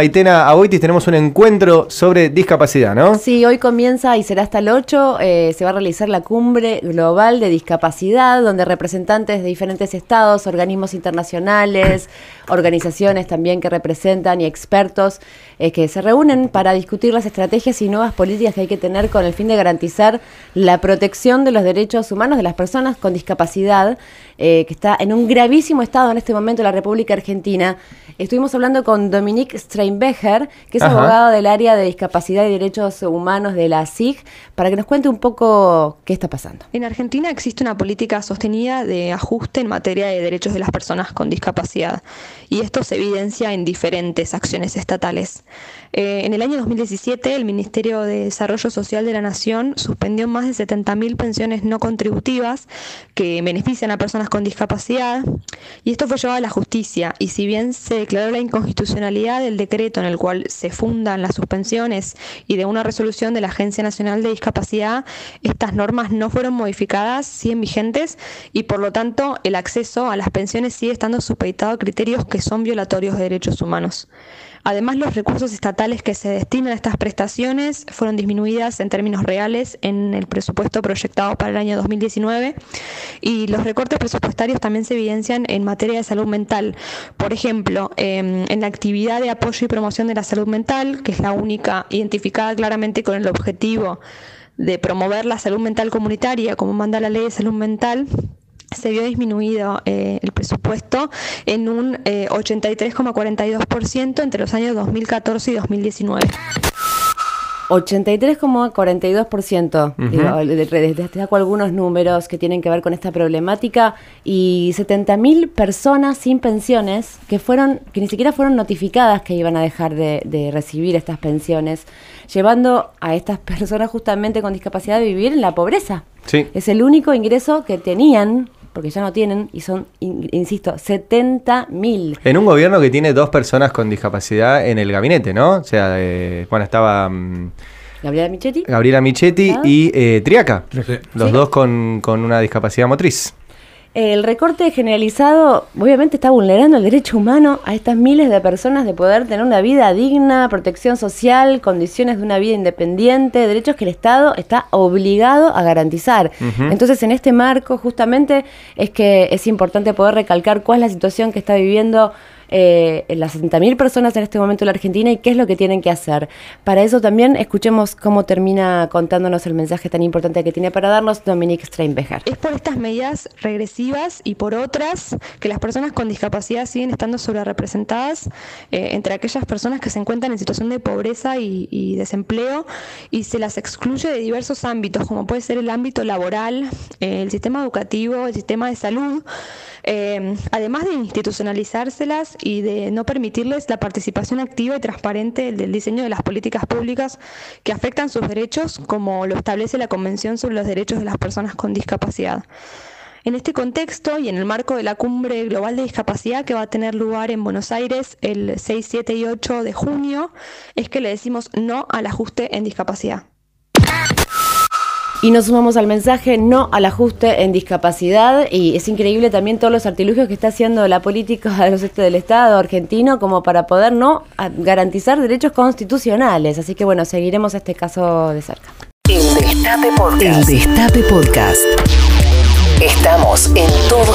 Maitena Aboitis, tenemos un encuentro sobre discapacidad, ¿no? Sí, hoy comienza y será hasta el 8, eh, se va a realizar la cumbre global de discapacidad, donde representantes de diferentes estados, organismos internacionales, organizaciones también que representan y expertos eh, que se reúnen para discutir las estrategias y nuevas políticas que hay que tener con el fin de garantizar la protección de los derechos humanos de las personas con discapacidad, eh, que está en un gravísimo estado en este momento en la República Argentina. Estuvimos hablando con Dominique Streinbecher, que es abogado del área de discapacidad y derechos humanos de la SIG, para que nos cuente un poco qué está pasando. En Argentina existe una política sostenida de ajuste en materia de derechos de las personas con discapacidad y esto se evidencia en diferentes acciones estatales. Eh, en el año 2017, el Ministerio de Desarrollo Social de la Nación suspendió más de 70.000 pensiones no contributivas que benefician a personas con discapacidad y esto fue llevado a la justicia y si bien se declaró la inconstitucionalidad del decreto en el cual se fundan las suspensiones y de una resolución de la Agencia Nacional de Discapacidad, estas normas no fueron modificadas, siguen vigentes y por lo tanto el acceso a las pensiones sigue estando supeditado a criterios que son violatorios de derechos humanos. Además, los recursos estatales que se destinan a estas prestaciones fueron disminuidas en términos reales en el presupuesto proyectado para el año 2019 y los recortes presupuestarios también se evidencian en materia de salud mental. Por ejemplo, em, en la actividad de apoyo y promoción de la salud mental, que es la única identificada claramente con el objetivo de promover la salud mental comunitaria, como manda la ley de salud mental, se vio disminuido eh, el presupuesto en un 83,42% eh, entre los años 2014 y 2019. 83,42%. Uh Destaco algunos números que tienen que ver con esta problemática y 70.000 personas sin pensiones que fueron que ni siquiera fueron notificadas que iban a dejar de, de, recibir estas pensiones, llevando a estas personas justamente con discapacidad a vivir en la pobreza. Sí. Es el único ingreso que tenían porque ya no tienen y son, insisto, 70 mil. En un gobierno que tiene dos personas con discapacidad en el gabinete, ¿no? O sea, eh, bueno, estaba... Mm, Gabriela Michetti. Gabriela Michetti ah. y eh, Triaca, los dos con, con una discapacidad motriz. El recorte generalizado obviamente está vulnerando el derecho humano a estas miles de personas de poder tener una vida digna, protección social, condiciones de una vida independiente, derechos que el Estado está obligado a garantizar. Entonces, en este marco justamente es que es importante poder recalcar cuál es la situación que está viviendo eh, las 60.000 personas en este momento en la Argentina y qué es lo que tienen que hacer. Para eso también escuchemos cómo termina contándonos el mensaje tan importante que tiene para darnos Dominique Streinbecher. Es por estas medidas regresivas y por otras que las personas con discapacidad siguen estando sobre representadas eh, entre aquellas personas que se encuentran en situación de pobreza y, desempleo y se las excluye de diversos ámbitos, como puede ser el ámbito laboral, el sistema educativo, el sistema de salud, además de institucionalizárselas y de no permitirles la participación activa y transparente del diseño de las políticas públicas que afectan sus derechos, como lo establece la Convención sobre los Derechos de las Personas con Discapacidad. En este contexto y en el marco de la Cumbre Global de Discapacidad que va a tener lugar en Buenos Aires el 6, 7 y 8 de junio, es que le decimos no al ajuste en discapacidad. Y nos sumamos al mensaje no al ajuste en discapacidad y es increíble también todos los artilugios que está haciendo la política del Estado argentino como para poder no garantizar derechos constitucionales. Así que bueno, seguiremos este caso de cerca. El Destape Podcast. El Destape Podcast. Estamos en todo